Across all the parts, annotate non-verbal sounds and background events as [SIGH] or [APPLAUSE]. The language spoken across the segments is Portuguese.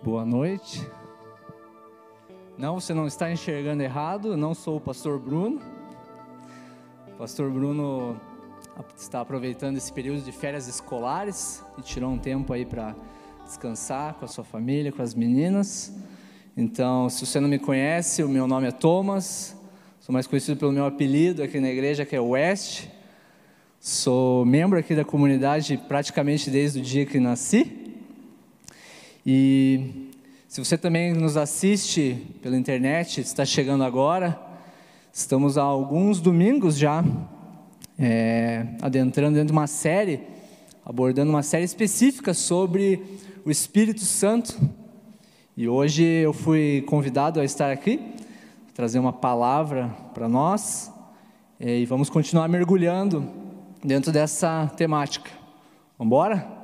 Boa noite. Não, você não está enxergando errado, não sou o pastor Bruno. O pastor Bruno está aproveitando esse período de férias escolares e tirou um tempo aí para descansar com a sua família, com as meninas. Então, se você não me conhece, o meu nome é Thomas, sou mais conhecido pelo meu apelido aqui na igreja, que é West. Sou membro aqui da comunidade praticamente desde o dia que nasci. E se você também nos assiste pela internet, está chegando agora, estamos há alguns domingos já é, adentrando dentro de uma série, abordando uma série específica sobre o Espírito Santo. E hoje eu fui convidado a estar aqui, trazer uma palavra para nós, é, e vamos continuar mergulhando dentro dessa temática. Vamos embora?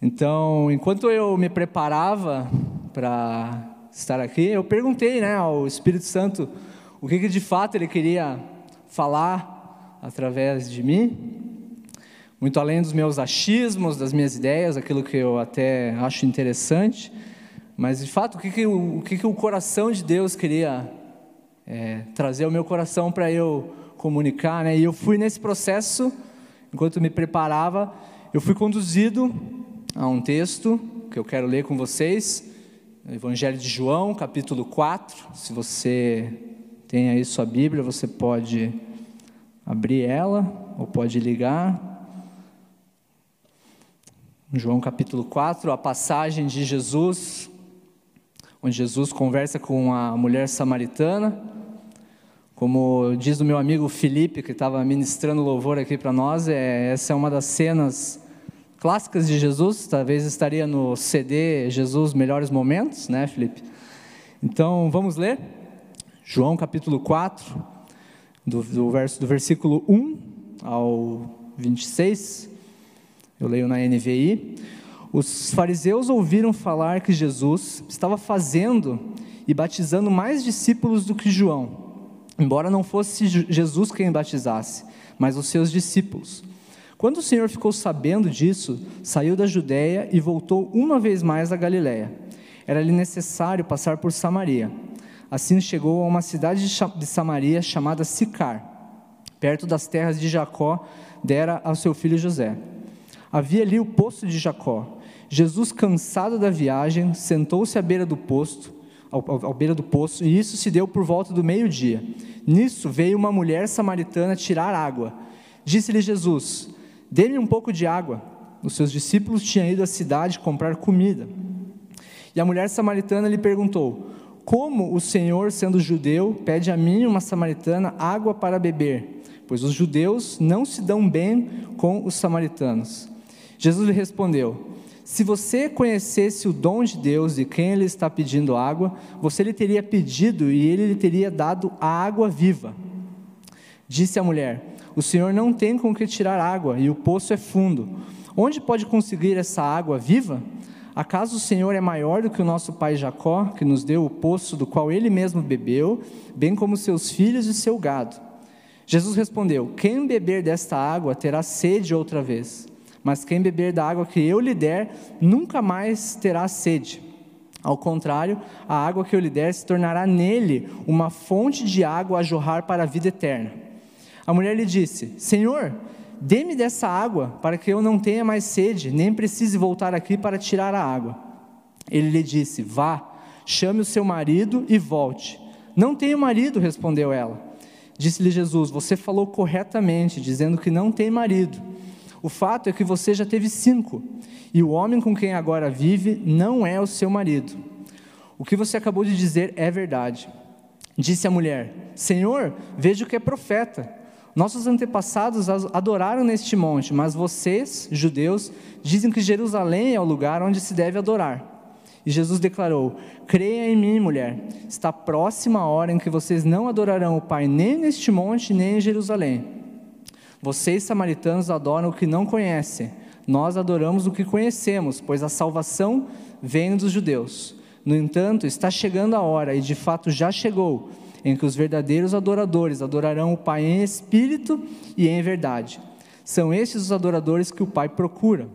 Então, enquanto eu me preparava para estar aqui, eu perguntei né, ao Espírito Santo o que, que de fato ele queria falar através de mim, muito além dos meus achismos, das minhas ideias, aquilo que eu até acho interessante, mas de fato o que, que, o, o, que, que o coração de Deus queria é, trazer ao meu coração para eu comunicar, né? E eu fui nesse processo, enquanto me preparava, eu fui conduzido a um texto que eu quero ler com vocês, Evangelho de João, capítulo 4. Se você tem aí sua Bíblia, você pode abrir ela ou pode ligar. João capítulo 4, a passagem de Jesus, onde Jesus conversa com a mulher samaritana. Como diz o meu amigo Felipe, que estava ministrando louvor aqui para nós, é, essa é uma das cenas clássicas de Jesus, talvez estaria no CD Jesus Melhores Momentos, né, Felipe? Então, vamos ler? João capítulo 4, do, do, verso, do versículo 1 ao 26, eu leio na NVI. Os fariseus ouviram falar que Jesus estava fazendo e batizando mais discípulos do que João, embora não fosse Jesus quem batizasse, mas os seus discípulos. Quando o Senhor ficou sabendo disso, saiu da Judéia e voltou uma vez mais à Galiléia. Era-lhe necessário passar por Samaria. Assim chegou a uma cidade de Samaria chamada Sicar, perto das terras de Jacó, dera ao seu filho José. Havia ali o poço de Jacó. Jesus, cansado da viagem, sentou-se à beira do poço, ao, ao, ao beira do poço, e isso se deu por volta do meio-dia. Nisso veio uma mulher samaritana tirar água. Disse-lhe Jesus: Dê-me um pouco de água. Os seus discípulos tinham ido à cidade comprar comida. E a mulher samaritana lhe perguntou: Como o Senhor, sendo judeu, pede a mim, uma samaritana, água para beber? Pois os judeus não se dão bem com os samaritanos. Jesus lhe respondeu: Se você conhecesse o dom de Deus e quem ele está pedindo água, você lhe teria pedido e ele lhe teria dado a água viva. Disse a mulher: o Senhor não tem com que tirar água e o poço é fundo. Onde pode conseguir essa água viva? Acaso o Senhor é maior do que o nosso pai Jacó, que nos deu o poço do qual ele mesmo bebeu, bem como seus filhos e seu gado? Jesus respondeu: Quem beber desta água terá sede outra vez, mas quem beber da água que eu lhe der, nunca mais terá sede. Ao contrário, a água que eu lhe der se tornará nele uma fonte de água a jorrar para a vida eterna. A mulher lhe disse: Senhor, dê-me dessa água, para que eu não tenha mais sede, nem precise voltar aqui para tirar a água. Ele lhe disse: Vá, chame o seu marido e volte. Não tenho marido, respondeu ela. Disse-lhe Jesus: Você falou corretamente, dizendo que não tem marido. O fato é que você já teve cinco, e o homem com quem agora vive não é o seu marido. O que você acabou de dizer é verdade. Disse a mulher: Senhor, vejo que é profeta. Nossos antepassados adoraram neste monte, mas vocês, judeus, dizem que Jerusalém é o lugar onde se deve adorar. E Jesus declarou: Creia em mim, mulher, está próxima a hora em que vocês não adorarão o Pai nem neste monte, nem em Jerusalém. Vocês, samaritanos, adoram o que não conhecem, nós adoramos o que conhecemos, pois a salvação vem dos judeus. No entanto, está chegando a hora, e de fato já chegou, em que os verdadeiros adoradores adorarão o Pai em espírito e em verdade. São estes os adoradores que o Pai procura.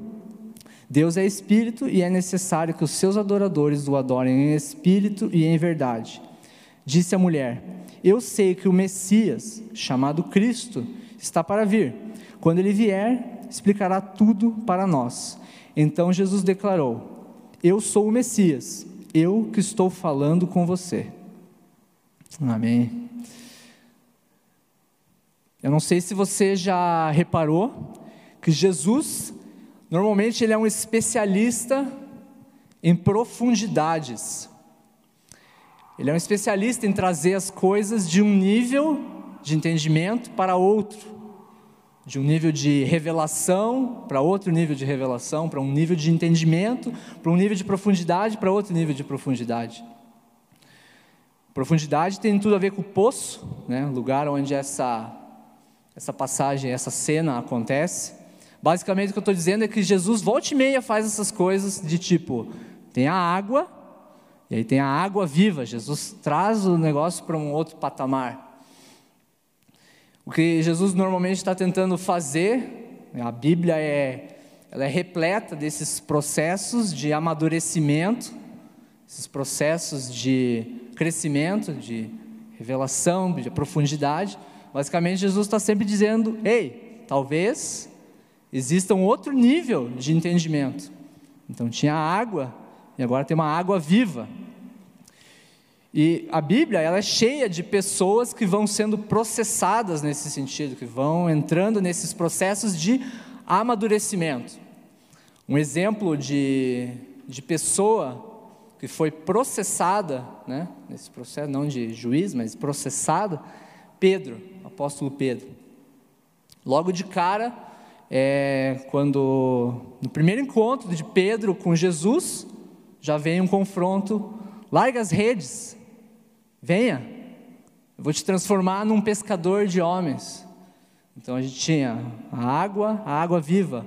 Deus é espírito e é necessário que os seus adoradores o adorem em espírito e em verdade. Disse a mulher: Eu sei que o Messias, chamado Cristo, está para vir. Quando ele vier, explicará tudo para nós. Então Jesus declarou: Eu sou o Messias, eu que estou falando com você. Amém. Eu não sei se você já reparou que Jesus Normalmente ele é um especialista em profundidades. Ele é um especialista em trazer as coisas de um nível de entendimento para outro, de um nível de revelação para outro nível de revelação, para um nível de entendimento, para um nível de profundidade, para outro nível de profundidade. Profundidade tem tudo a ver com o poço, né? lugar onde essa, essa passagem, essa cena acontece. Basicamente o que eu estou dizendo é que Jesus volta e meia faz essas coisas de tipo, tem a água, e aí tem a água viva. Jesus traz o negócio para um outro patamar. O que Jesus normalmente está tentando fazer, a Bíblia é, ela é repleta desses processos de amadurecimento, esses processos de crescimento, de revelação, de profundidade. Basicamente, Jesus está sempre dizendo: ei, talvez exista um outro nível de entendimento. Então tinha água e agora tem uma água viva. E a Bíblia ela é cheia de pessoas que vão sendo processadas nesse sentido, que vão entrando nesses processos de amadurecimento. Um exemplo de, de pessoa que foi processada, né, nesse processo, não de juiz, mas processada, Pedro, apóstolo Pedro. Logo de cara, é quando no primeiro encontro de Pedro com Jesus, já vem um confronto, larga as redes, venha, eu vou te transformar num pescador de homens. Então a gente tinha a água, a água viva,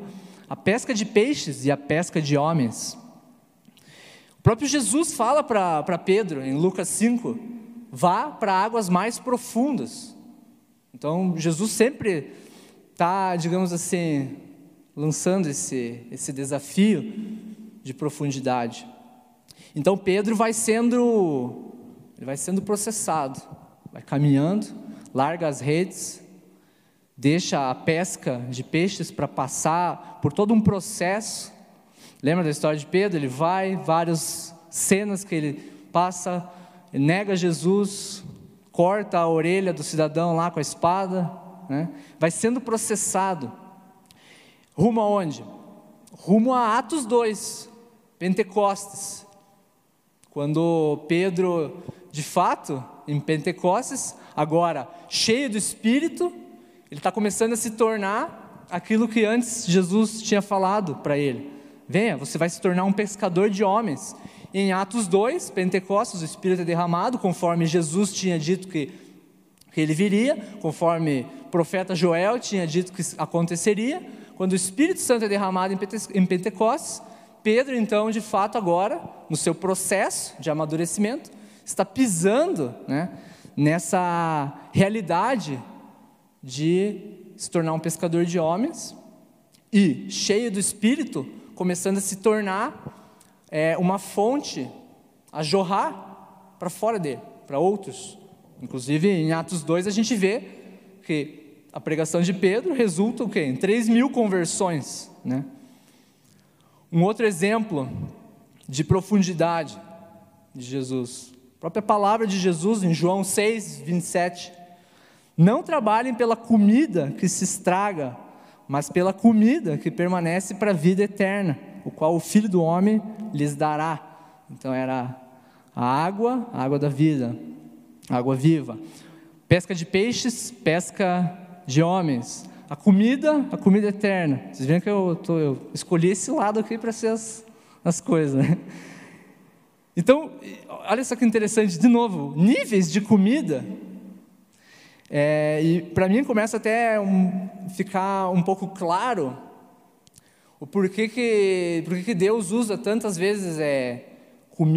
a pesca de peixes e a pesca de homens. Próprio Jesus fala para Pedro, em Lucas 5, vá para águas mais profundas. Então Jesus sempre está, digamos assim, lançando esse, esse desafio de profundidade. Então Pedro vai sendo, ele vai sendo processado, vai caminhando, larga as redes, deixa a pesca de peixes para passar por todo um processo. Lembra da história de Pedro? Ele vai, várias cenas que ele passa, nega Jesus, corta a orelha do cidadão lá com a espada, né? vai sendo processado. Rumo aonde? Rumo a Atos 2, Pentecostes. Quando Pedro, de fato, em Pentecostes, agora cheio do Espírito, ele está começando a se tornar aquilo que antes Jesus tinha falado para ele. Venha, você vai se tornar um pescador de homens. Em Atos 2, Pentecostes, o Espírito é derramado, conforme Jesus tinha dito que, que ele viria, conforme profeta Joel tinha dito que aconteceria, quando o Espírito Santo é derramado em Pentecostes, Pedro, então, de fato, agora, no seu processo de amadurecimento, está pisando né, nessa realidade de se tornar um pescador de homens e, cheio do Espírito, começando a se tornar é, uma fonte a jorrar para fora dele, para outros. Inclusive, em Atos 2, a gente vê que a pregação de Pedro resulta o quê? em 3 mil conversões. Né? Um outro exemplo de profundidade de Jesus, a própria palavra de Jesus em João 6, 27. Não trabalhem pela comida que se estraga, mas pela comida que permanece para a vida eterna, o qual o Filho do Homem lhes dará. Então era a água, a água da vida, água viva. Pesca de peixes, pesca de homens. A comida, a comida eterna. Vocês veem que eu, tô, eu escolhi esse lado aqui para ser as, as coisas. Né? Então, olha só que interessante, de novo, níveis de comida. É, e para mim começa até um, ficar um pouco claro o porquê que, porquê que Deus usa tantas vezes é,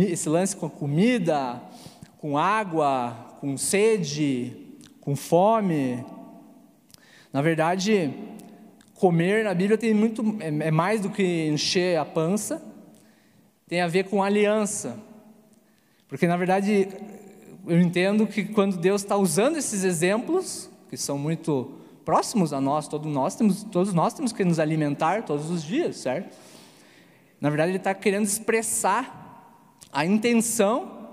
esse lance com comida, com água, com sede, com fome, na verdade, comer na Bíblia tem muito é, é mais do que encher a pança, tem a ver com aliança. Porque na verdade eu entendo que quando Deus está usando esses exemplos, que são muito próximos a nós, todos nós temos, todos nós temos que nos alimentar todos os dias, certo? Na verdade, ele está querendo expressar a intenção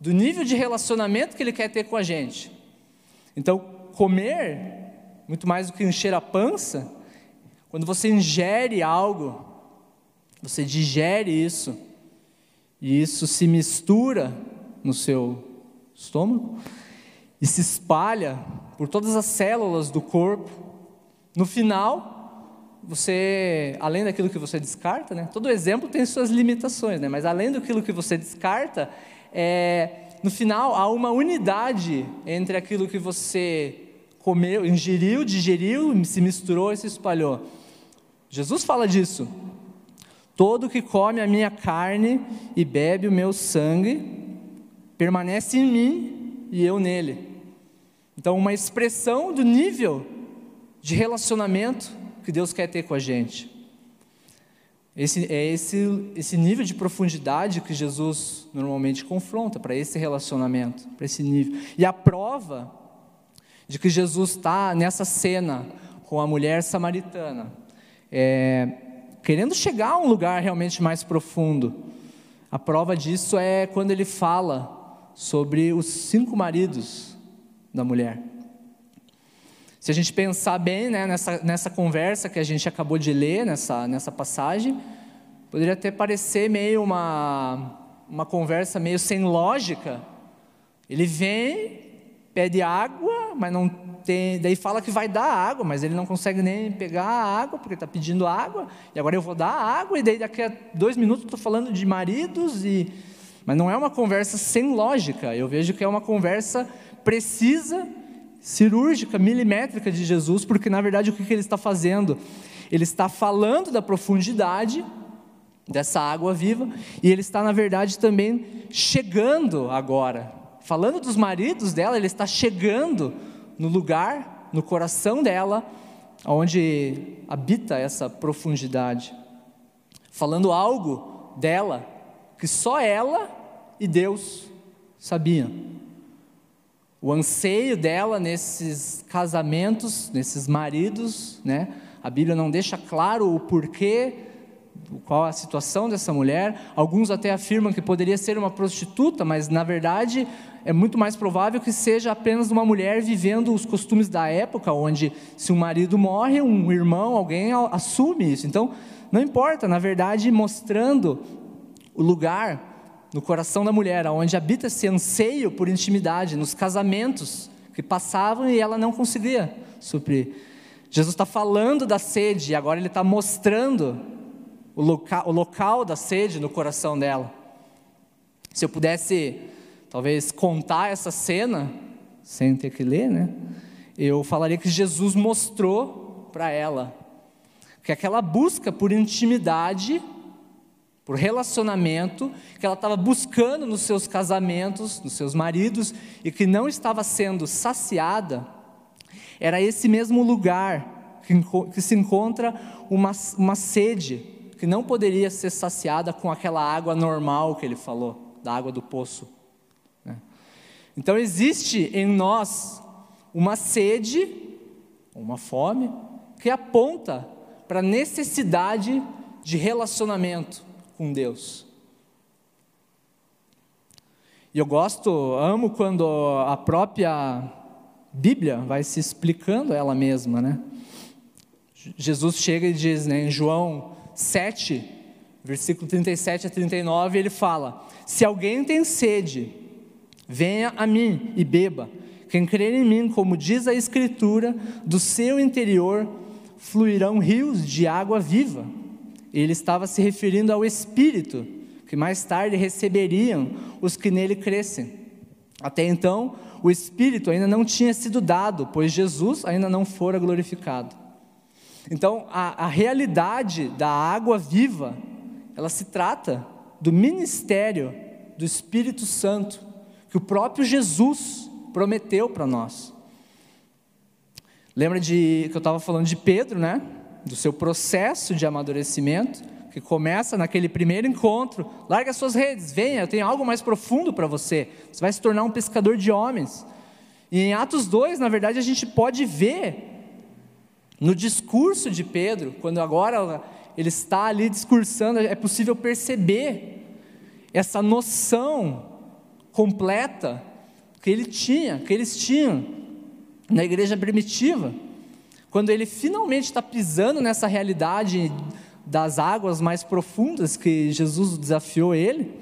do nível de relacionamento que ele quer ter com a gente. Então, comer, muito mais do que encher a pança, quando você ingere algo, você digere isso, e isso se mistura no seu estômago e se espalha por todas as células do corpo. No final, você, além daquilo que você descarta, né? Todo exemplo tem suas limitações, né? Mas além daquilo que você descarta, é, no final há uma unidade entre aquilo que você comeu, ingeriu, digeriu, se misturou e se espalhou. Jesus fala disso. Todo que come a minha carne e bebe o meu sangue permanece em mim e eu nele. Então, uma expressão do nível de relacionamento que Deus quer ter com a gente. Esse, é esse, esse nível de profundidade que Jesus normalmente confronta para esse relacionamento, para esse nível. E a prova de que Jesus está nessa cena com a mulher samaritana, é, querendo chegar a um lugar realmente mais profundo. A prova disso é quando ele fala sobre os cinco maridos da mulher. Se a gente pensar bem né, nessa, nessa conversa que a gente acabou de ler, nessa, nessa passagem, poderia até parecer meio uma, uma conversa meio sem lógica. Ele vem, pede água, mas não tem. Daí fala que vai dar água, mas ele não consegue nem pegar a água, porque está pedindo água, e agora eu vou dar água, e daí daqui a dois minutos estou falando de maridos, e. Mas não é uma conversa sem lógica, eu vejo que é uma conversa precisa cirúrgica, milimétrica de Jesus, porque na verdade o que ele está fazendo? Ele está falando da profundidade dessa água viva e ele está, na verdade, também chegando agora. Falando dos maridos dela, ele está chegando no lugar, no coração dela, onde habita essa profundidade. Falando algo dela que só ela e Deus sabiam o anseio dela nesses casamentos, nesses maridos, né? A Bíblia não deixa claro o porquê, qual a situação dessa mulher. Alguns até afirmam que poderia ser uma prostituta, mas na verdade é muito mais provável que seja apenas uma mulher vivendo os costumes da época, onde se um marido morre, um irmão, alguém assume isso. Então, não importa, na verdade, mostrando o lugar no coração da mulher, onde habita esse anseio por intimidade, nos casamentos que passavam e ela não conseguia suprir. Jesus está falando da sede, e agora ele está mostrando o, loca o local da sede no coração dela. Se eu pudesse, talvez, contar essa cena, sem ter que ler, né? Eu falaria que Jesus mostrou para ela que aquela busca por intimidade por relacionamento que ela estava buscando nos seus casamentos, nos seus maridos, e que não estava sendo saciada, era esse mesmo lugar que, que se encontra uma, uma sede que não poderia ser saciada com aquela água normal que ele falou, da água do poço. Né? Então existe em nós uma sede, uma fome, que aponta para a necessidade de relacionamento com Deus. E eu gosto, amo quando a própria Bíblia vai se explicando ela mesma, né? Jesus chega e diz, né, em João 7, versículo 37 a 39, ele fala: Se alguém tem sede, venha a mim e beba. Quem crer em mim, como diz a Escritura, do seu interior fluirão rios de água viva. Ele estava se referindo ao Espírito, que mais tarde receberiam os que nele crescem. Até então, o Espírito ainda não tinha sido dado, pois Jesus ainda não fora glorificado. Então, a, a realidade da água viva, ela se trata do ministério do Espírito Santo, que o próprio Jesus prometeu para nós. Lembra de que eu estava falando de Pedro, né? Do seu processo de amadurecimento, que começa naquele primeiro encontro. Larga suas redes, venha, eu tenho algo mais profundo para você. Você vai se tornar um pescador de homens. E em Atos 2, na verdade, a gente pode ver no discurso de Pedro, quando agora ele está ali discursando, é possível perceber essa noção completa que ele tinha, que eles tinham na igreja primitiva. Quando ele finalmente está pisando nessa realidade das águas mais profundas que Jesus desafiou ele,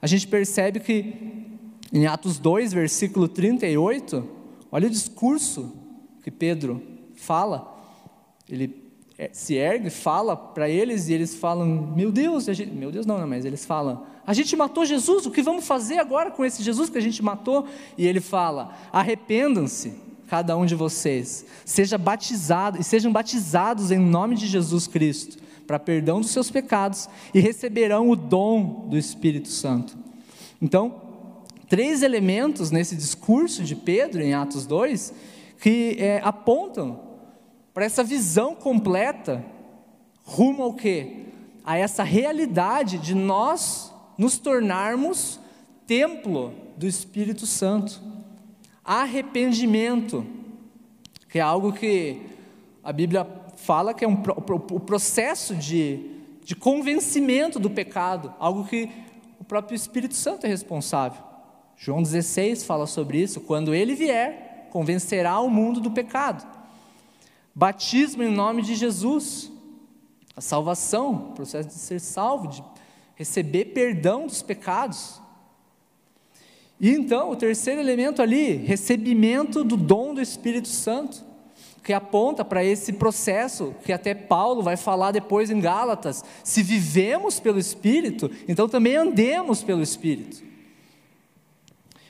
a gente percebe que em Atos 2, versículo 38, olha o discurso que Pedro fala. Ele é, se ergue, fala para eles e eles falam: Meu Deus, gente, meu Deus não, não, mas eles falam: A gente matou Jesus, o que vamos fazer agora com esse Jesus que a gente matou? E ele fala: Arrependam-se, cada um de vocês, seja batizado e sejam batizados em nome de Jesus Cristo para perdão dos seus pecados e receberão o dom do Espírito Santo. Então, três elementos nesse discurso de Pedro em Atos 2 que é, apontam para essa visão completa rumo ao quê? A essa realidade de nós nos tornarmos templo do Espírito Santo. Arrependimento, que é algo que a Bíblia fala que é um, o processo de, de convencimento do pecado, algo que o próprio Espírito Santo é responsável. João 16 fala sobre isso, quando ele vier, convencerá o mundo do pecado. Batismo em nome de Jesus, a salvação, o processo de ser salvo, de receber perdão dos pecados. E então, o terceiro elemento ali, recebimento do dom do Espírito Santo que aponta para esse processo que até Paulo vai falar depois em Gálatas. Se vivemos pelo Espírito, então também andemos pelo Espírito.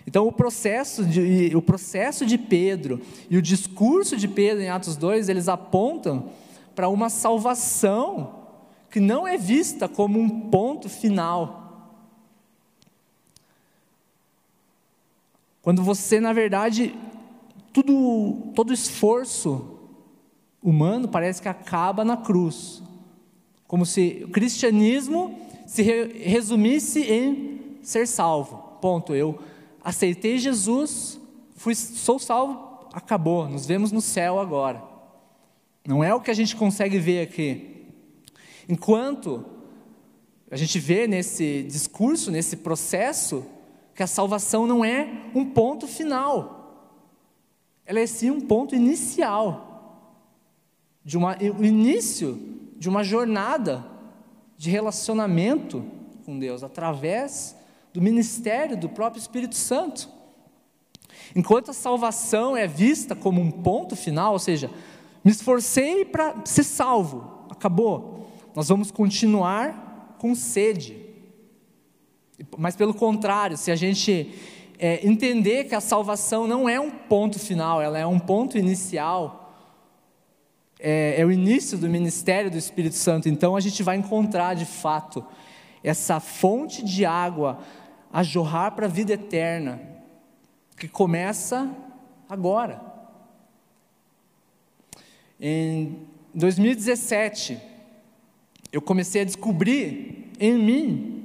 Então o processo de, o processo de Pedro e o discurso de Pedro em Atos 2, eles apontam para uma salvação que não é vista como um ponto final. Quando você, na verdade, tudo, todo esforço humano parece que acaba na cruz. Como se o cristianismo se resumisse em ser salvo. Ponto. Eu aceitei Jesus, fui, sou salvo, acabou. Nos vemos no céu agora. Não é o que a gente consegue ver aqui. Enquanto a gente vê nesse discurso, nesse processo, que a salvação não é um ponto final ela é sim um ponto inicial, de uma, o início de uma jornada de relacionamento com Deus, através do ministério do próprio Espírito Santo. Enquanto a salvação é vista como um ponto final, ou seja, me esforcei para ser salvo, acabou. Nós vamos continuar com sede. Mas pelo contrário, se a gente é, entender que a salvação não é um ponto final, ela é um ponto inicial. É, é o início do ministério do Espírito Santo. Então a gente vai encontrar de fato essa fonte de água a jorrar para a vida eterna, que começa agora. Em 2017, eu comecei a descobrir em mim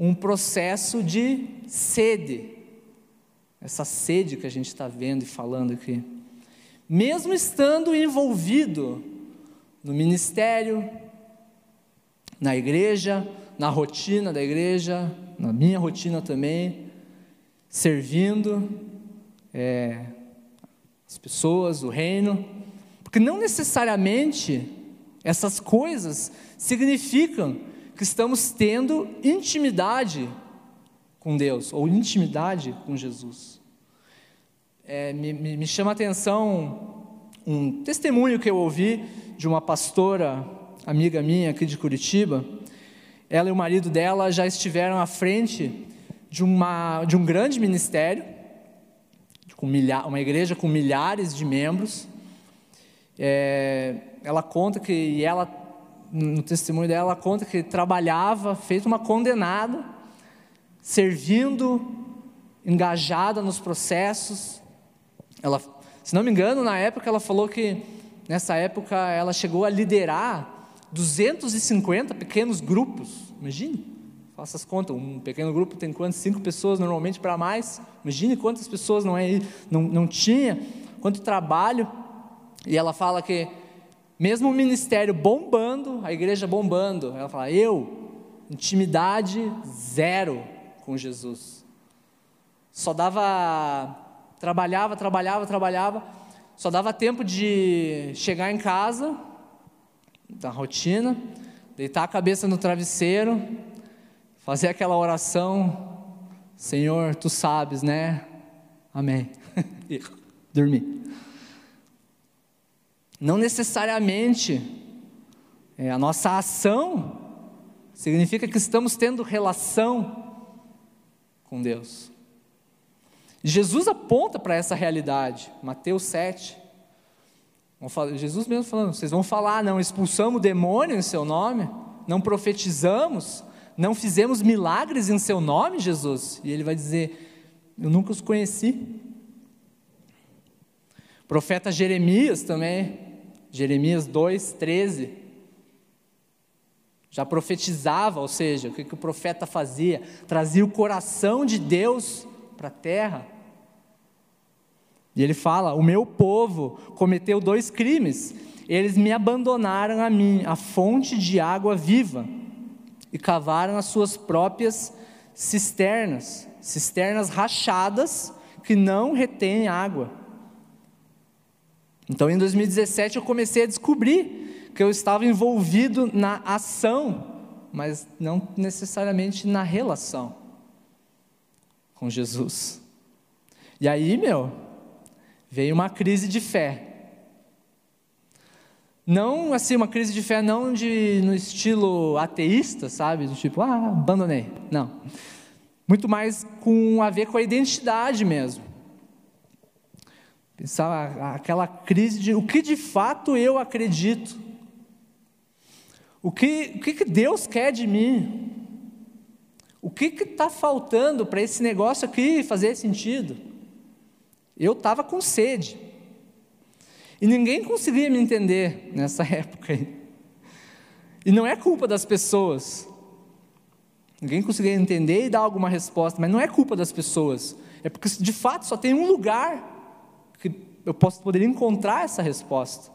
um processo de sede essa sede que a gente está vendo e falando aqui. Mesmo estando envolvido no ministério, na igreja, na rotina da igreja, na minha rotina também, servindo é, as pessoas, o reino, porque não necessariamente essas coisas significam que estamos tendo intimidade com Deus, ou intimidade com Jesus. É, me, me, chama a atenção um testemunho que eu ouvi de uma pastora, amiga minha aqui de Curitiba. Ela e o marido dela já estiveram à frente de, uma, de um grande ministério, com milha, uma igreja com milhares de membros. É, ela conta que, ela, no testemunho dela, ela conta que trabalhava, feito uma condenada, servindo, engajada nos processos. Ela, se não me engano, na época ela falou que nessa época, ela chegou a liderar 250 pequenos grupos. Imagine, faça as contas. Um pequeno grupo tem quantas? Cinco pessoas normalmente para mais. Imagine quantas pessoas não, é, não, não tinha, quanto trabalho. E ela fala que, mesmo o ministério bombando, a igreja bombando, ela fala: eu, intimidade zero com Jesus. Só dava, trabalhava, trabalhava, trabalhava, só dava tempo de chegar em casa, da rotina, deitar a cabeça no travesseiro, fazer aquela oração, Senhor, tu sabes, né? Amém. [LAUGHS] e dormir. Não necessariamente é, a nossa ação significa que estamos tendo relação com Deus. Jesus aponta para essa realidade, Mateus 7. Jesus mesmo falando: vocês vão falar, não expulsamos demônio em seu nome, não profetizamos, não fizemos milagres em seu nome, Jesus. E ele vai dizer: eu nunca os conheci. O profeta Jeremias também, Jeremias 2, 13. Já profetizava, ou seja, o que, que o profeta fazia? Trazia o coração de Deus para a terra. E ele fala: O meu povo cometeu dois crimes. Eles me abandonaram a mim, a fonte de água viva, e cavaram as suas próprias cisternas, cisternas rachadas que não retêm água. Então, em 2017, eu comecei a descobrir que eu estava envolvido na ação, mas não necessariamente na relação com Jesus. E aí, meu, veio uma crise de fé. Não assim uma crise de fé não de no estilo ateísta, sabe, do tipo, ah, abandonei. Não. Muito mais com a ver com a identidade mesmo. Pensar aquela crise de o que de fato eu acredito. O que, o que Deus quer de mim? O que está faltando para esse negócio aqui fazer sentido? Eu estava com sede. E ninguém conseguia me entender nessa [LAUGHS] época. E não é culpa das pessoas. Ninguém conseguia entender e dar alguma resposta, mas não é culpa das pessoas. É porque de fato só tem um lugar que eu posso poder encontrar essa resposta.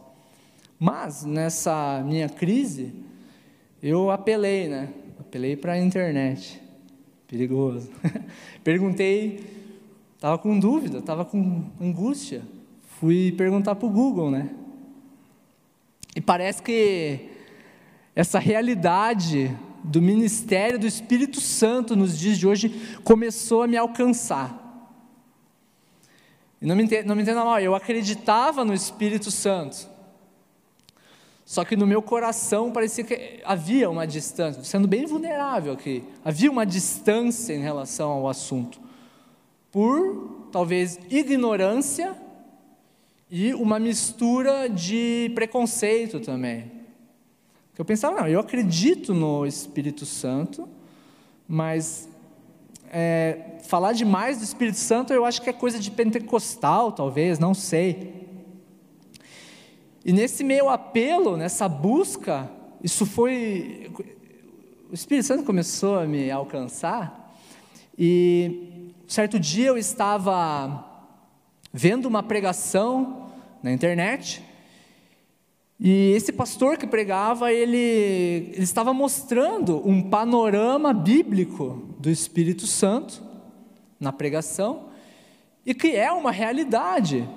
Mas nessa minha crise, eu apelei, né? Apelei para a internet. Perigoso. [LAUGHS] Perguntei Estava com dúvida, estava com angústia. Fui perguntar para o Google, né? E parece que essa realidade do ministério do Espírito Santo nos dias de hoje começou a me alcançar. E não me entenda, não me entenda mal, eu acreditava no Espírito Santo. Só que no meu coração parecia que havia uma distância, sendo bem vulnerável aqui, havia uma distância em relação ao assunto por talvez ignorância e uma mistura de preconceito também. Eu pensava, não, eu acredito no Espírito Santo, mas é, falar demais do Espírito Santo eu acho que é coisa de pentecostal, talvez, não sei. E nesse meio apelo, nessa busca, isso foi. O Espírito Santo começou a me alcançar, e certo dia eu estava vendo uma pregação na internet e esse pastor que pregava, ele, ele estava mostrando um panorama bíblico do Espírito Santo na pregação e que é uma realidade.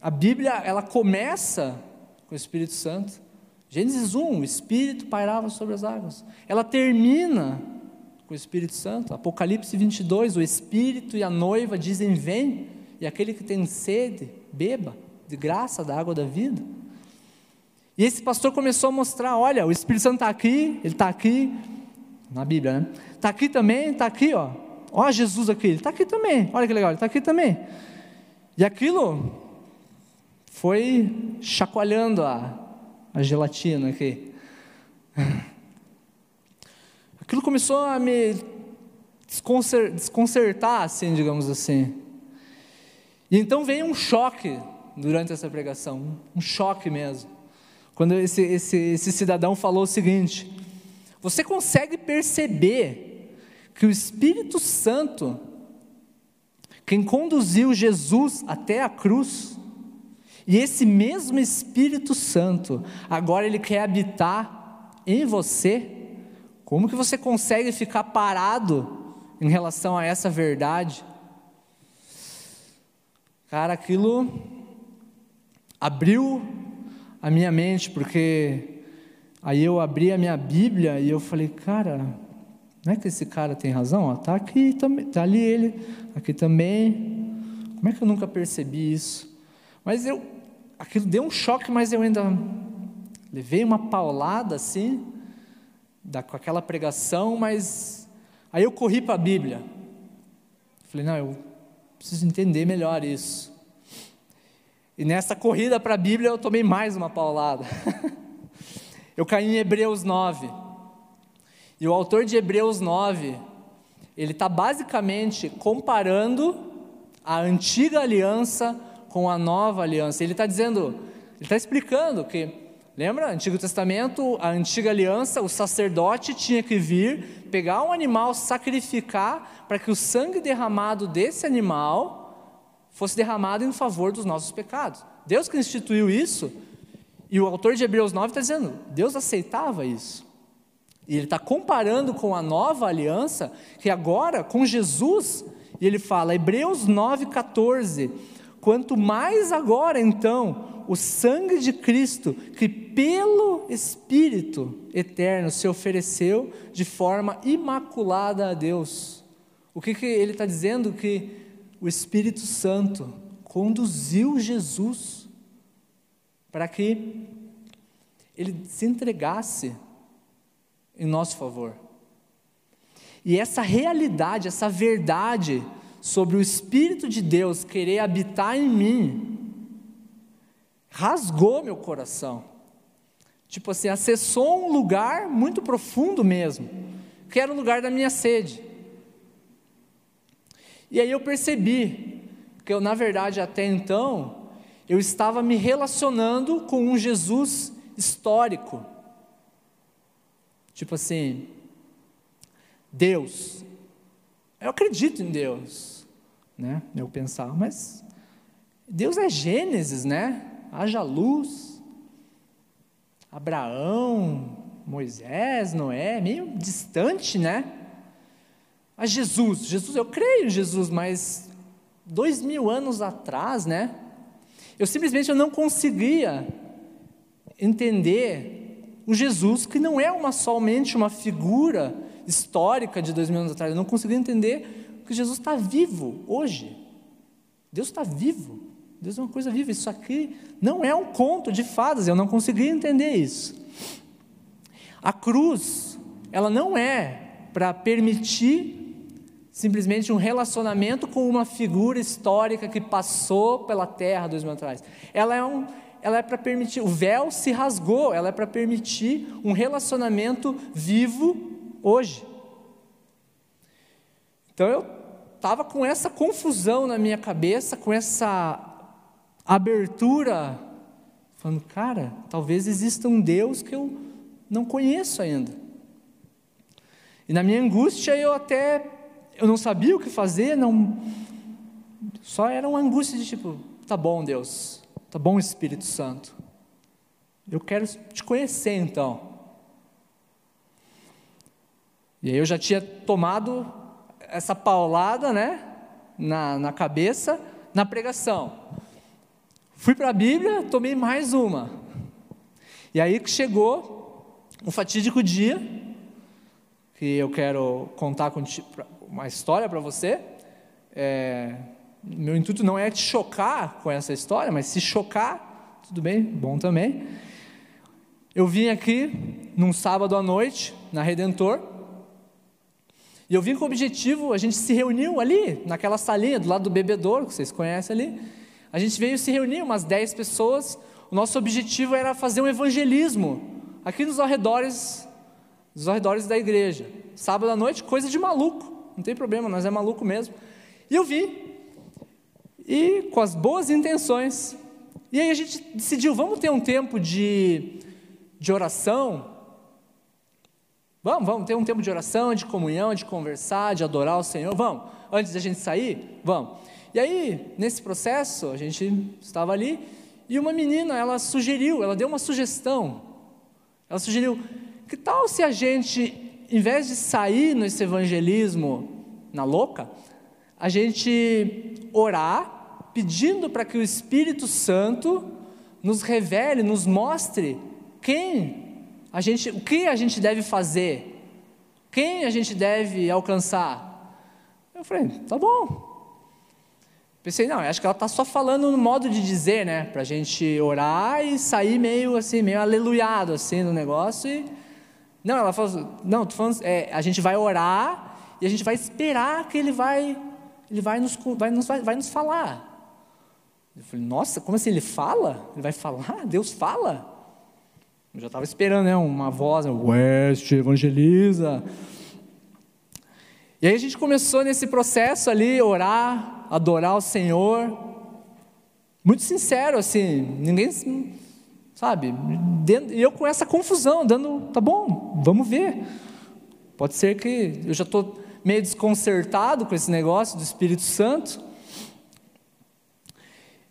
A Bíblia, ela começa com o Espírito Santo. Gênesis 1, o Espírito pairava sobre as águas. Ela termina com o Espírito Santo. Apocalipse 22, o Espírito e a noiva dizem: Vem, e aquele que tem sede, beba de graça da água da vida. E esse pastor começou a mostrar: olha, o Espírito Santo está aqui, ele está aqui, na Bíblia, né? Está aqui também, está aqui, ó. Ó Jesus aqui, ele está aqui também. Olha que legal, ele está aqui também. E aquilo foi chacoalhando a, a gelatina aqui. [LAUGHS] aquilo começou a me desconcertar, assim, digamos assim. E então veio um choque durante essa pregação, um choque mesmo. Quando esse, esse, esse cidadão falou o seguinte: Você consegue perceber que o Espírito Santo, quem conduziu Jesus até a cruz, e esse mesmo Espírito Santo, agora ele quer habitar em você. Como que você consegue ficar parado em relação a essa verdade? Cara, aquilo abriu a minha mente, porque aí eu abri a minha Bíblia e eu falei, cara, não é que esse cara tem razão? Está aqui também, está ali ele, aqui também. Como é que eu nunca percebi isso? Mas eu aquilo deu um choque, mas eu ainda levei uma paulada assim, da, com aquela pregação, mas aí eu corri para a Bíblia. Falei, não, eu preciso entender melhor isso. E nessa corrida para a Bíblia eu tomei mais uma paulada. [LAUGHS] eu caí em Hebreus 9. E o autor de Hebreus 9, ele está basicamente comparando a antiga aliança com a nova aliança. Ele está dizendo, ele está explicando que, lembra, Antigo Testamento, a antiga aliança, o sacerdote tinha que vir, pegar um animal, sacrificar, para que o sangue derramado desse animal fosse derramado em favor dos nossos pecados. Deus que instituiu isso, e o autor de Hebreus 9 está dizendo, Deus aceitava isso. E ele está comparando com a nova aliança, que agora, com Jesus, e ele fala, Hebreus 9,14, Quanto mais agora, então, o sangue de Cristo, que pelo Espírito eterno se ofereceu de forma imaculada a Deus. O que, que ele está dizendo? Que o Espírito Santo conduziu Jesus para que ele se entregasse em nosso favor. E essa realidade, essa verdade, sobre o Espírito de Deus querer habitar em mim, rasgou meu coração. Tipo assim, acessou um lugar muito profundo mesmo, que era o lugar da minha sede. E aí eu percebi que eu, na verdade, até então, eu estava me relacionando com um Jesus histórico. Tipo assim, Deus, eu acredito em Deus, né? Eu pensava, mas Deus é Gênesis, né? Haja luz, Abraão, Moisés, Noé, meio distante, né? Mas Jesus, Jesus, eu creio em Jesus, mas dois mil anos atrás, né? Eu simplesmente eu não conseguia entender o Jesus que não é uma somente uma figura histórica de dois mil anos atrás. Eu não conseguia entender que Jesus está vivo hoje. Deus está vivo. Deus é uma coisa viva. Isso aqui não é um conto de fadas. Eu não conseguia entender isso. A cruz, ela não é para permitir simplesmente um relacionamento com uma figura histórica que passou pela terra dois mil anos atrás. Ela é um, ela é para permitir, o véu se rasgou, ela é para permitir um relacionamento vivo hoje. Então eu estava com essa confusão na minha cabeça, com essa abertura, falando, cara, talvez exista um Deus que eu não conheço ainda. E na minha angústia eu até eu não sabia o que fazer, não só era uma angústia de tipo, tá bom, Deus, tá bom, Espírito Santo. Eu quero te conhecer então. E aí eu já tinha tomado essa paulada, né, na, na cabeça, na pregação. Fui para a Bíblia, tomei mais uma. E aí que chegou um fatídico dia, que eu quero contar uma história para você. É, meu intuito não é te chocar com essa história, mas se chocar, tudo bem, bom também. Eu vim aqui num sábado à noite, na Redentor, e eu vim com o objetivo, a gente se reuniu ali, naquela salinha do lado do bebedouro, que vocês conhecem ali. A gente veio se reunir, umas 10 pessoas. O nosso objetivo era fazer um evangelismo aqui nos arredores, nos arredores da igreja. Sábado à noite, coisa de maluco. Não tem problema, nós é maluco mesmo. E eu vi. E com as boas intenções, E aí a gente decidiu, vamos ter um tempo de, de oração? Vamos, vamos ter um tempo de oração, de comunhão, de conversar, de adorar o Senhor, vamos. Antes da gente sair, vamos. E aí, nesse processo, a gente estava ali e uma menina, ela sugeriu, ela deu uma sugestão. Ela sugeriu: que tal se a gente, em vez de sair nesse evangelismo na louca, a gente orar, pedindo para que o Espírito Santo nos revele, nos mostre quem a gente, o que a gente deve fazer, quem a gente deve alcançar. Eu falei, tá bom. Pensei, não, acho que ela está só falando no modo de dizer, né? Para a gente orar e sair meio assim, meio aleluiado assim no negócio. E... Não, ela falou, não, tô falando, é, a gente vai orar e a gente vai esperar que ele vai, ele vai nos, vai nos, vai, vai nos falar. Eu falei, nossa, como assim ele fala? Ele vai falar? [LAUGHS] Deus fala? Eu já estava esperando né, uma voz, West, evangeliza. E aí a gente começou nesse processo ali, orar, adorar o Senhor. Muito sincero, assim, ninguém, sabe? E eu com essa confusão, dando, tá bom, vamos ver. Pode ser que eu já estou meio desconcertado com esse negócio do Espírito Santo.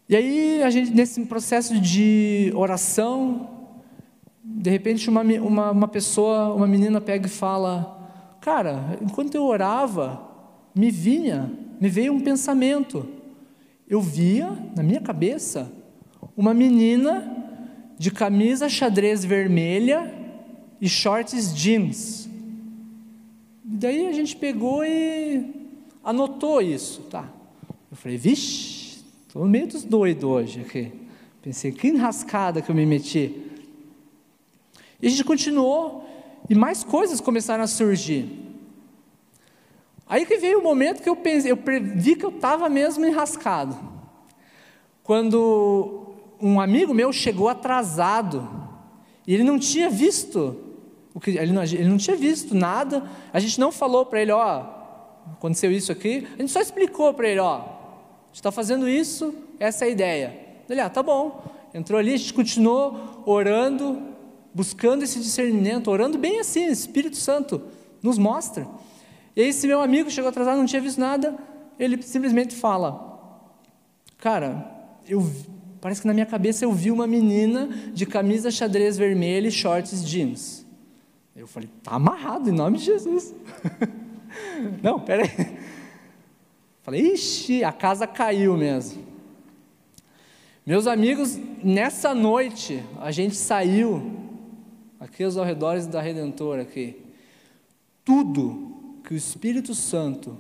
E aí, a gente, nesse processo de oração, de repente uma, uma, uma pessoa, uma menina pega e fala: Cara, enquanto eu orava, me vinha, me veio um pensamento. Eu via na minha cabeça uma menina de camisa xadrez vermelha e shorts jeans. E daí a gente pegou e anotou isso, tá? Eu falei, vixe, estou meio dos doidos hoje aqui. Pensei, que enrascada que eu me meti. E a gente continuou, e mais coisas começaram a surgir. Aí que veio o momento que eu pensei, eu vi que eu estava mesmo enrascado. Quando um amigo meu chegou atrasado, e ele não tinha visto, ele, não, ele não tinha visto nada, a gente não falou para ele, ó, aconteceu isso aqui, a gente só explicou para ele, ó, a gente está fazendo isso, essa é a ideia. Ele, ah, tá bom. Entrou ali, a gente continuou orando, buscando esse discernimento, orando bem assim, Espírito Santo nos mostra. E esse meu amigo chegou atrasado, não tinha visto nada, ele simplesmente fala: Cara, eu, parece que na minha cabeça eu vi uma menina de camisa xadrez vermelha e shorts jeans. Eu falei: Tá amarrado, em nome de Jesus. [LAUGHS] não, peraí. Falei: Ixi, a casa caiu mesmo. Meus amigos, nessa noite a gente saiu aqui aos arredores da Redentora, aqui, tudo que o Espírito Santo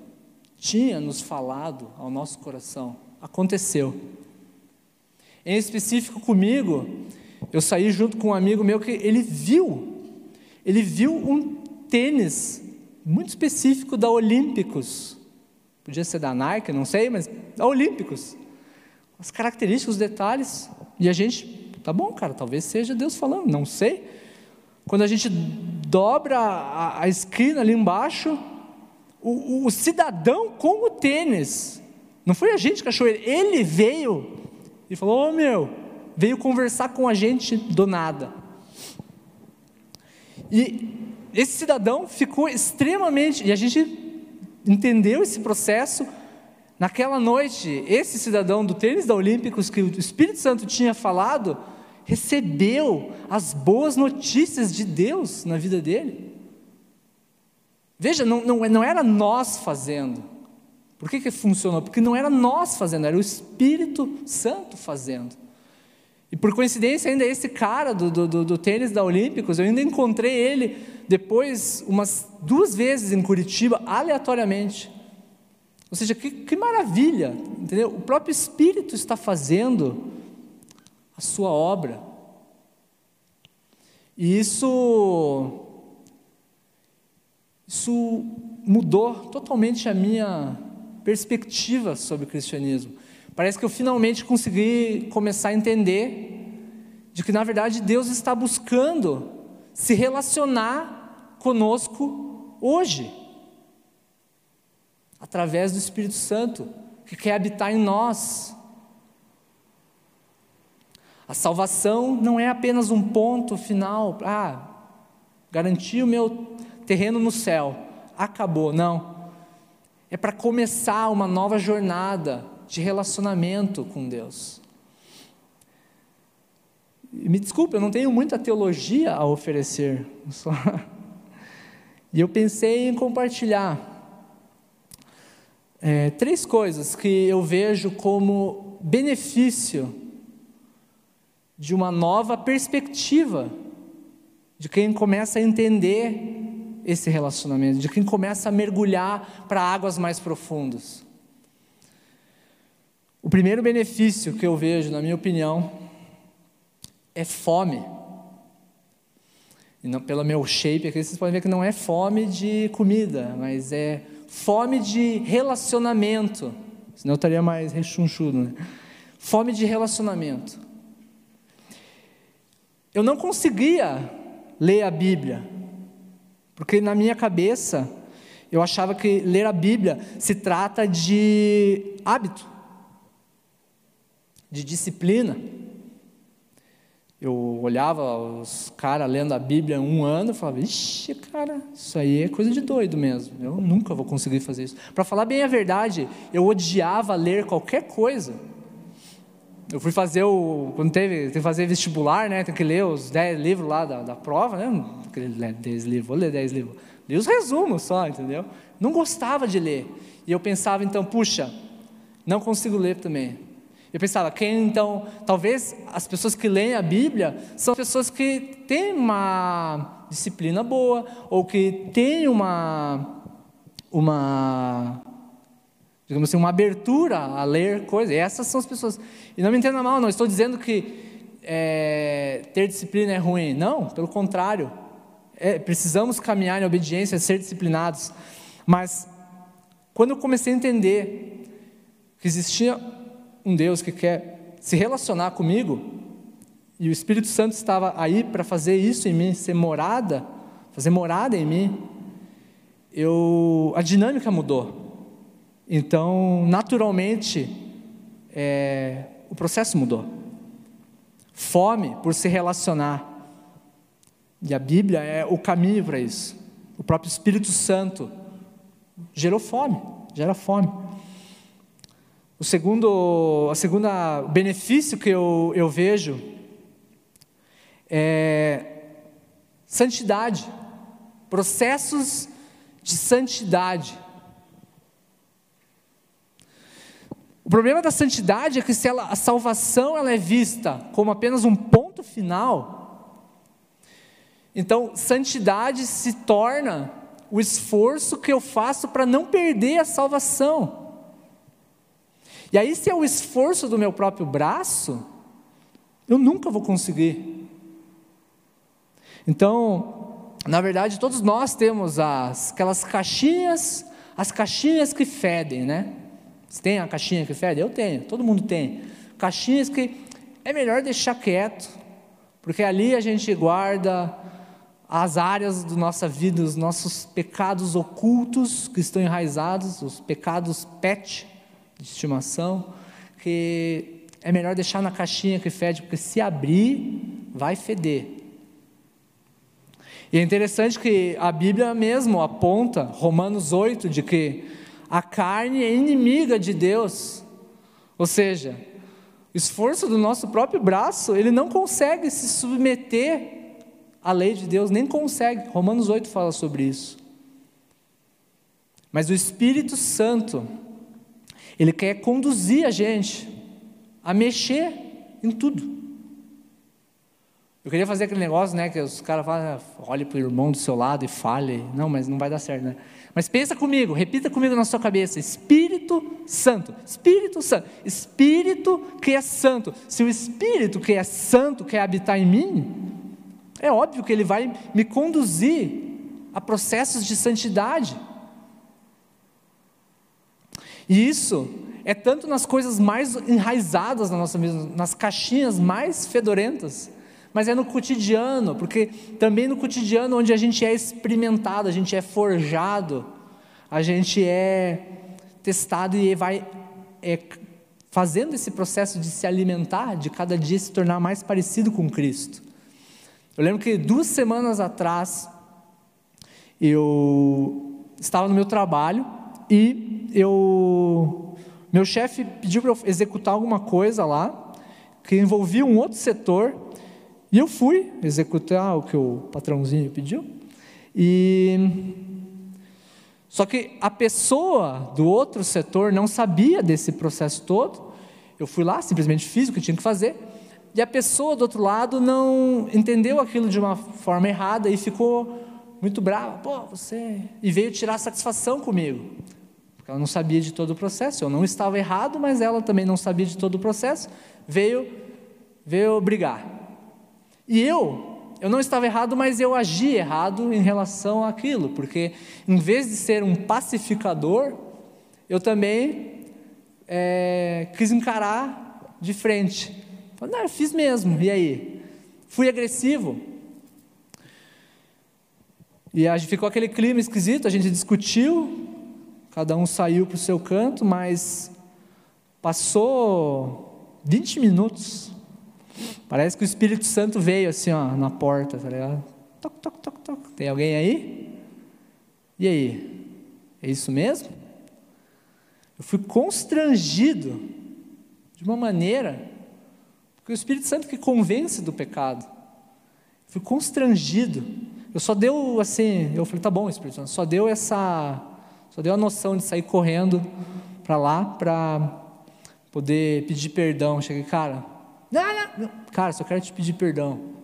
tinha nos falado ao nosso coração aconteceu. Em específico comigo, eu saí junto com um amigo meu que ele viu, ele viu um tênis muito específico da Olímpicos. Podia ser da Nike, não sei, mas da Olímpicos. As características, os detalhes. E a gente, tá bom, cara, talvez seja Deus falando, não sei. Quando a gente dobra a, a esquina ali embaixo, o, o, o, cidadão com o tênis, não foi a gente que achou ele, ele veio e falou: Ô oh, meu, veio conversar com a gente do nada. E esse cidadão ficou extremamente, e a gente entendeu esse processo. Naquela noite, esse cidadão do tênis da Olímpicos, que o Espírito Santo tinha falado, recebeu as boas notícias de Deus na vida dele. Veja, não, não, não era nós fazendo. Por que, que funcionou? Porque não era nós fazendo, era o Espírito Santo fazendo. E por coincidência, ainda esse cara do, do, do tênis da Olímpicos, eu ainda encontrei ele depois umas duas vezes em Curitiba, aleatoriamente. Ou seja, que, que maravilha, entendeu? O próprio Espírito está fazendo a sua obra. E isso isso mudou totalmente a minha perspectiva sobre o cristianismo. Parece que eu finalmente consegui começar a entender de que na verdade Deus está buscando se relacionar conosco hoje, através do Espírito Santo, que quer habitar em nós. A salvação não é apenas um ponto final, ah, garantir o meu terreno no céu, acabou. Não. É para começar uma nova jornada de relacionamento com Deus. Me desculpe, eu não tenho muita teologia a oferecer. [LAUGHS] Só... E eu pensei em compartilhar é, três coisas que eu vejo como benefício de uma nova perspectiva de quem começa a entender esse relacionamento, de quem começa a mergulhar para águas mais profundas. O primeiro benefício que eu vejo, na minha opinião, é fome. E não, pelo meu shape aqui, vocês podem ver que não é fome de comida, mas é fome de relacionamento. Senão eu estaria mais rechonchudo, né? Fome de relacionamento. Eu não conseguia ler a Bíblia, porque na minha cabeça eu achava que ler a Bíblia se trata de hábito, de disciplina. Eu olhava os caras lendo a Bíblia um ano e falava, ixi, cara, isso aí é coisa de doido mesmo. Eu nunca vou conseguir fazer isso. Para falar bem a verdade, eu odiava ler qualquer coisa. Eu fui fazer o. Quando teve, tem que fazer vestibular, né? Tem que ler os 10 livros lá da, da prova, né? 10 livros, vou ler 10 livros. Li os resumos só, entendeu? Não gostava de ler. E eu pensava, então, puxa, não consigo ler também. Eu pensava, quem então, talvez as pessoas que leem a Bíblia são pessoas que têm uma disciplina boa, ou que têm uma, uma digamos assim, uma abertura a ler coisas. E essas são as pessoas. E não me entenda mal, não estou dizendo que é, ter disciplina é ruim. Não, pelo contrário. É, precisamos caminhar em obediência, ser disciplinados. Mas, quando eu comecei a entender que existia um Deus que quer se relacionar comigo, e o Espírito Santo estava aí para fazer isso em mim, ser morada, fazer morada em mim, eu, a dinâmica mudou. Então, naturalmente, é, o processo mudou. Fome por se relacionar. E a Bíblia é o caminho para isso. O próprio Espírito Santo gerou fome, gera fome. O segundo, a segunda benefício que eu, eu vejo é santidade, processos de santidade. O problema da santidade é que se ela, a salvação ela é vista como apenas um ponto final, então santidade se torna o esforço que eu faço para não perder a salvação. E aí, se é o esforço do meu próprio braço, eu nunca vou conseguir. Então, na verdade, todos nós temos as, aquelas caixinhas, as caixinhas que fedem, né? Você tem a caixinha que fede? Eu tenho, todo mundo tem. Caixinhas que é melhor deixar quieto, porque ali a gente guarda as áreas da nossa vida, os nossos pecados ocultos que estão enraizados, os pecados pet, de estimação, que é melhor deixar na caixinha que fede, porque se abrir, vai feder. E é interessante que a Bíblia mesmo aponta, Romanos 8, de que a carne é inimiga de Deus. Ou seja, o esforço do nosso próprio braço, ele não consegue se submeter à lei de Deus, nem consegue. Romanos 8 fala sobre isso. Mas o Espírito Santo, ele quer conduzir a gente a mexer em tudo. Eu queria fazer aquele negócio, né, que os caras falam, ah, olhe para o irmão do seu lado e fale. Não, mas não vai dar certo, né? Mas pensa comigo, repita comigo na sua cabeça: Espírito Santo, Espírito Santo, Espírito que é santo. Se o Espírito que é santo quer habitar em mim, é óbvio que ele vai me conduzir a processos de santidade. E isso é tanto nas coisas mais enraizadas na nossa vida, nas caixinhas mais fedorentas, mas é no cotidiano, porque também no cotidiano onde a gente é experimentado, a gente é forjado, a gente é testado e vai é, fazendo esse processo de se alimentar, de cada dia se tornar mais parecido com Cristo. Eu lembro que duas semanas atrás eu estava no meu trabalho e eu meu chefe pediu para eu executar alguma coisa lá que envolvia um outro setor e eu fui executar o que o patrãozinho pediu. E só que a pessoa do outro setor não sabia desse processo todo. Eu fui lá, simplesmente fiz o que tinha que fazer. E a pessoa do outro lado não entendeu aquilo de uma forma errada e ficou muito brava. Pô, você. E veio tirar satisfação comigo. Porque ela não sabia de todo o processo. Eu não estava errado, mas ela também não sabia de todo o processo. Veio, veio brigar. E eu, eu não estava errado, mas eu agi errado em relação àquilo, porque em vez de ser um pacificador, eu também é, quis encarar de frente. Falei, não, eu fiz mesmo, e aí? Fui agressivo. E ficou aquele clima esquisito, a gente discutiu, cada um saiu para o seu canto, mas passou 20 minutos, Parece que o Espírito Santo veio assim, ó, na porta, tá ligado? Toc, toc, toc, toc. Tem alguém aí? E aí? É isso mesmo? Eu fui constrangido de uma maneira, porque o Espírito Santo que convence do pecado. Eu fui constrangido. Eu só deu assim, eu falei, tá bom, Espírito Santo, só deu essa, só deu a noção de sair correndo para lá para poder pedir perdão. Cheguei, cara. Cara, só quero te pedir perdão.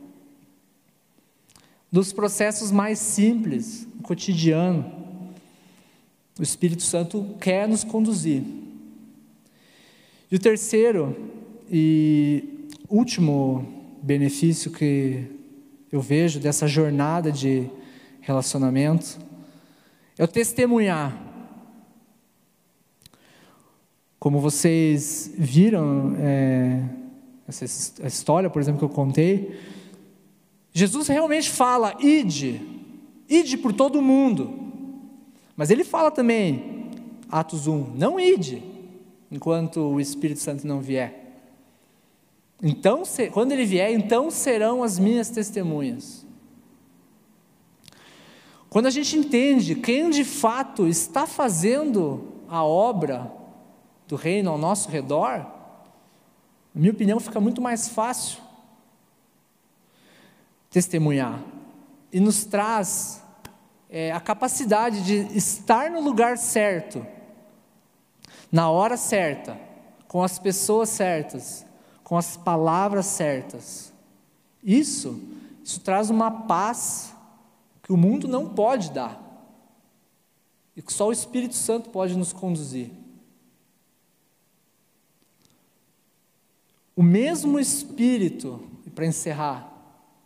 Dos processos mais simples, cotidiano, o Espírito Santo quer nos conduzir. E o terceiro e último benefício que eu vejo dessa jornada de relacionamento é o testemunhar. Como vocês viram, é, essa história, por exemplo, que eu contei, Jesus realmente fala: ide, ide por todo mundo. Mas ele fala também, Atos 1, não ide, enquanto o Espírito Santo não vier. Então, quando ele vier, então serão as minhas testemunhas. Quando a gente entende quem de fato está fazendo a obra do reino ao nosso redor, na minha opinião, fica muito mais fácil testemunhar e nos traz é, a capacidade de estar no lugar certo, na hora certa, com as pessoas certas, com as palavras certas. Isso, isso traz uma paz que o mundo não pode dar e que só o Espírito Santo pode nos conduzir. O mesmo Espírito, para encerrar,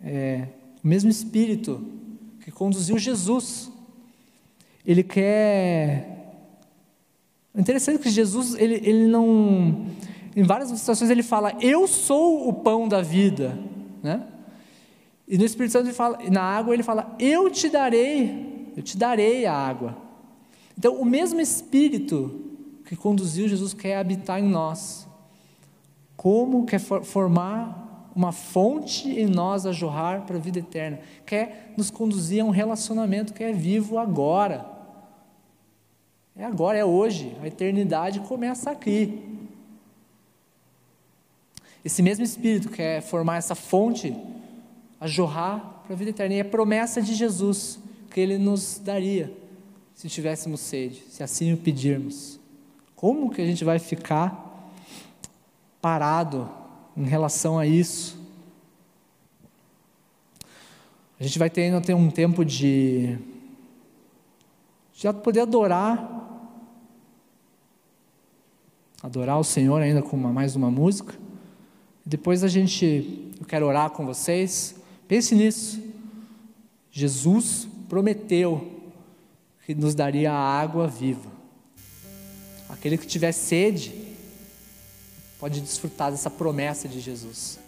é, o mesmo Espírito que conduziu Jesus, ele quer. É interessante que Jesus, ele, ele não. Em várias situações ele fala, eu sou o pão da vida, né? E no Espírito Santo ele fala, na água ele fala, eu te darei, eu te darei a água. Então o mesmo Espírito que conduziu Jesus quer habitar em nós como quer formar uma fonte em nós a jorrar para a vida eterna, quer nos conduzir a um relacionamento que é vivo agora. É agora, é hoje, a eternidade começa aqui. Esse mesmo Espírito quer formar essa fonte a jorrar para a vida eterna, e é promessa de Jesus que Ele nos daria se tivéssemos sede, se assim o pedirmos. Como que a gente vai ficar parado em relação a isso. A gente vai ter ainda ter um tempo de já poder adorar adorar o Senhor ainda com uma, mais uma música. Depois a gente eu quero orar com vocês. Pense nisso. Jesus prometeu que nos daria a água viva. Aquele que tiver sede, pode desfrutar dessa promessa de Jesus.